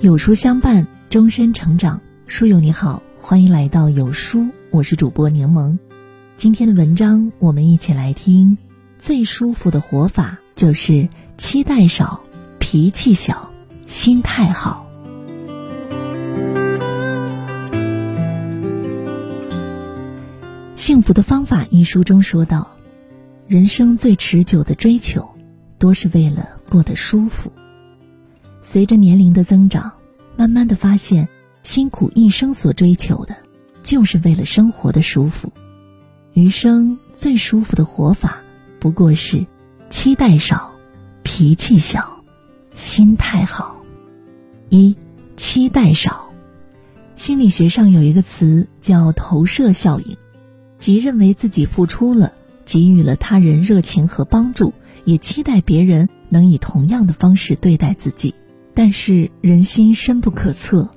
有书相伴，终身成长。书友你好，欢迎来到有书，我是主播柠檬。今天的文章，我们一起来听。最舒服的活法就是期待少，脾气小，心态好。《幸福的方法》一书中说道：“人生最持久的追求，多是为了过得舒服。”随着年龄的增长，慢慢的发现，辛苦一生所追求的，就是为了生活的舒服。余生最舒服的活法，不过是期待少，脾气小，心态好。一期待少。心理学上有一个词叫投射效应，即认为自己付出了，给予了他人热情和帮助，也期待别人能以同样的方式对待自己。但是人心深不可测，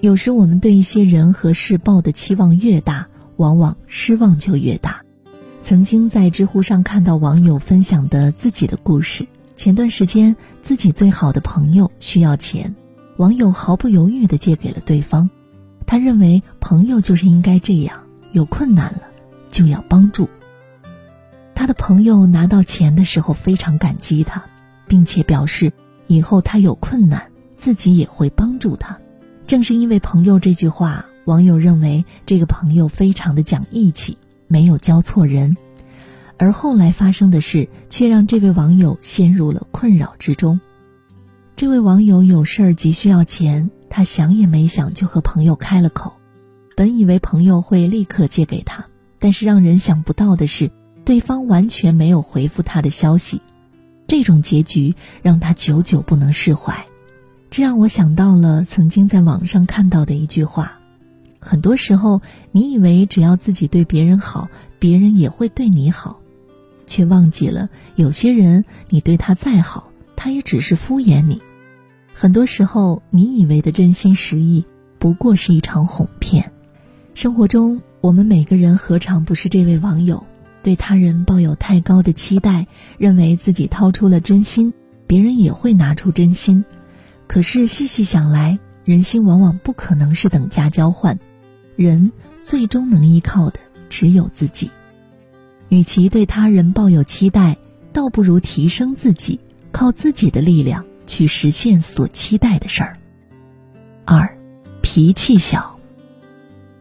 有时我们对一些人和事抱的期望越大，往往失望就越大。曾经在知乎上看到网友分享的自己的故事：前段时间自己最好的朋友需要钱，网友毫不犹豫地借给了对方。他认为朋友就是应该这样，有困难了就要帮助。他的朋友拿到钱的时候非常感激他，并且表示。以后他有困难，自己也会帮助他。正是因为朋友这句话，网友认为这个朋友非常的讲义气，没有交错人。而后来发生的事，却让这位网友陷入了困扰之中。这位网友有事儿急需要钱，他想也没想就和朋友开了口。本以为朋友会立刻借给他，但是让人想不到的是，对方完全没有回复他的消息。这种结局让他久久不能释怀，这让我想到了曾经在网上看到的一句话：很多时候，你以为只要自己对别人好，别人也会对你好，却忘记了有些人你对他再好，他也只是敷衍你。很多时候，你以为的真心实意，不过是一场哄骗。生活中，我们每个人何尝不是这位网友？对他人抱有太高的期待，认为自己掏出了真心，别人也会拿出真心。可是细细想来，人心往往不可能是等价交换，人最终能依靠的只有自己。与其对他人抱有期待，倒不如提升自己，靠自己的力量去实现所期待的事儿。二，脾气小。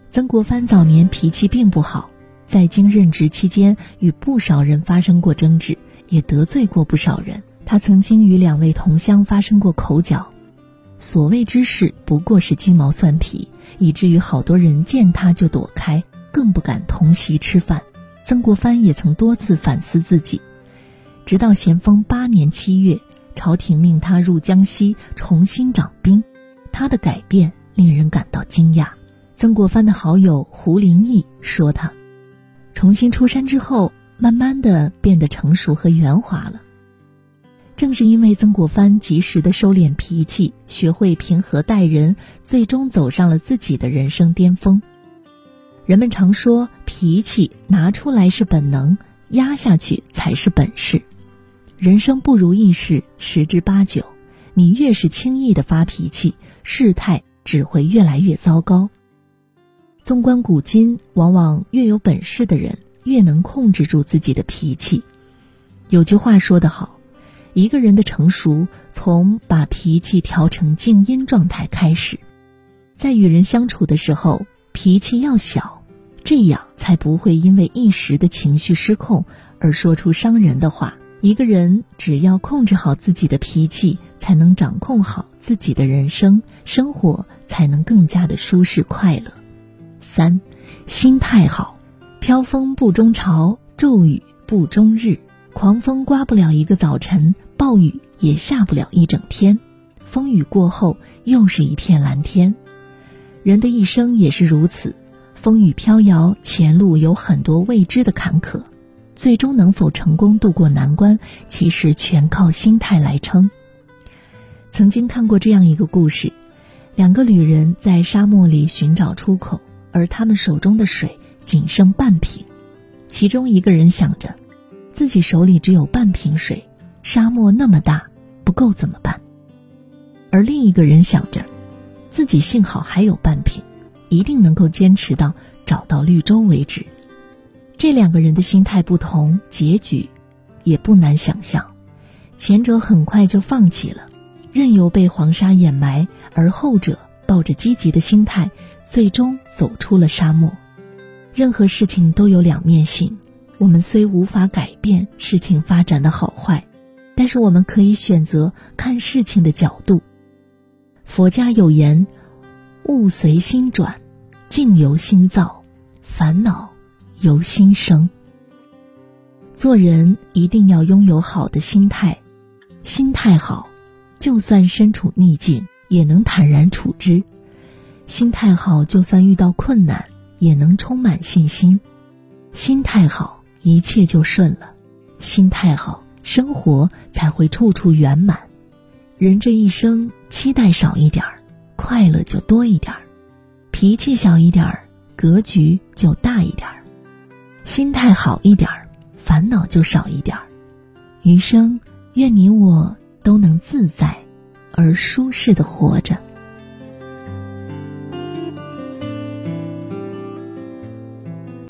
曾国藩早年脾气并不好。在京任职期间，与不少人发生过争执，也得罪过不少人。他曾经与两位同乡发生过口角，所谓之事不过是鸡毛蒜皮，以至于好多人见他就躲开，更不敢同席吃饭。曾国藩也曾多次反思自己，直到咸丰八年七月，朝廷命他入江西重新掌兵，他的改变令人感到惊讶。曾国藩的好友胡林翼说他。重新出山之后，慢慢的变得成熟和圆滑了。正是因为曾国藩及时的收敛脾气，学会平和待人，最终走上了自己的人生巅峰。人们常说，脾气拿出来是本能，压下去才是本事。人生不如意事十之八九，你越是轻易的发脾气，事态只会越来越糟糕。纵观古今，往往越有本事的人越能控制住自己的脾气。有句话说得好：“一个人的成熟，从把脾气调成静音状态开始。”在与人相处的时候，脾气要小，这样才不会因为一时的情绪失控而说出伤人的话。一个人只要控制好自己的脾气，才能掌控好自己的人生，生活才能更加的舒适快乐。三，心态好，飘风不终朝，骤雨不终日，狂风刮不了一个早晨，暴雨也下不了一整天，风雨过后又是一片蓝天。人的一生也是如此，风雨飘摇，前路有很多未知的坎坷，最终能否成功渡过难关，其实全靠心态来撑。曾经看过这样一个故事，两个旅人在沙漠里寻找出口。而他们手中的水仅剩半瓶，其中一个人想着，自己手里只有半瓶水，沙漠那么大，不够怎么办？而另一个人想着，自己幸好还有半瓶，一定能够坚持到找到绿洲为止。这两个人的心态不同，结局也不难想象。前者很快就放弃了，任由被黄沙掩埋；而后者抱着积极的心态，最终走出了沙漠。任何事情都有两面性，我们虽无法改变事情发展的好坏，但是我们可以选择看事情的角度。佛家有言：“物随心转，境由心造，烦恼由心生。”做人一定要拥有好的心态。心态好，就算身处逆境，也能坦然处之；心态好，就算遇到困难，也能充满信心。心态好，一切就顺了；心态好，生活才会处处圆满。人这一生，期待少一点儿，快乐就多一点儿；脾气小一点儿，格局就大一点儿；心态好一点儿，烦恼就少一点儿。余生。愿你我都能自在而舒适的活着。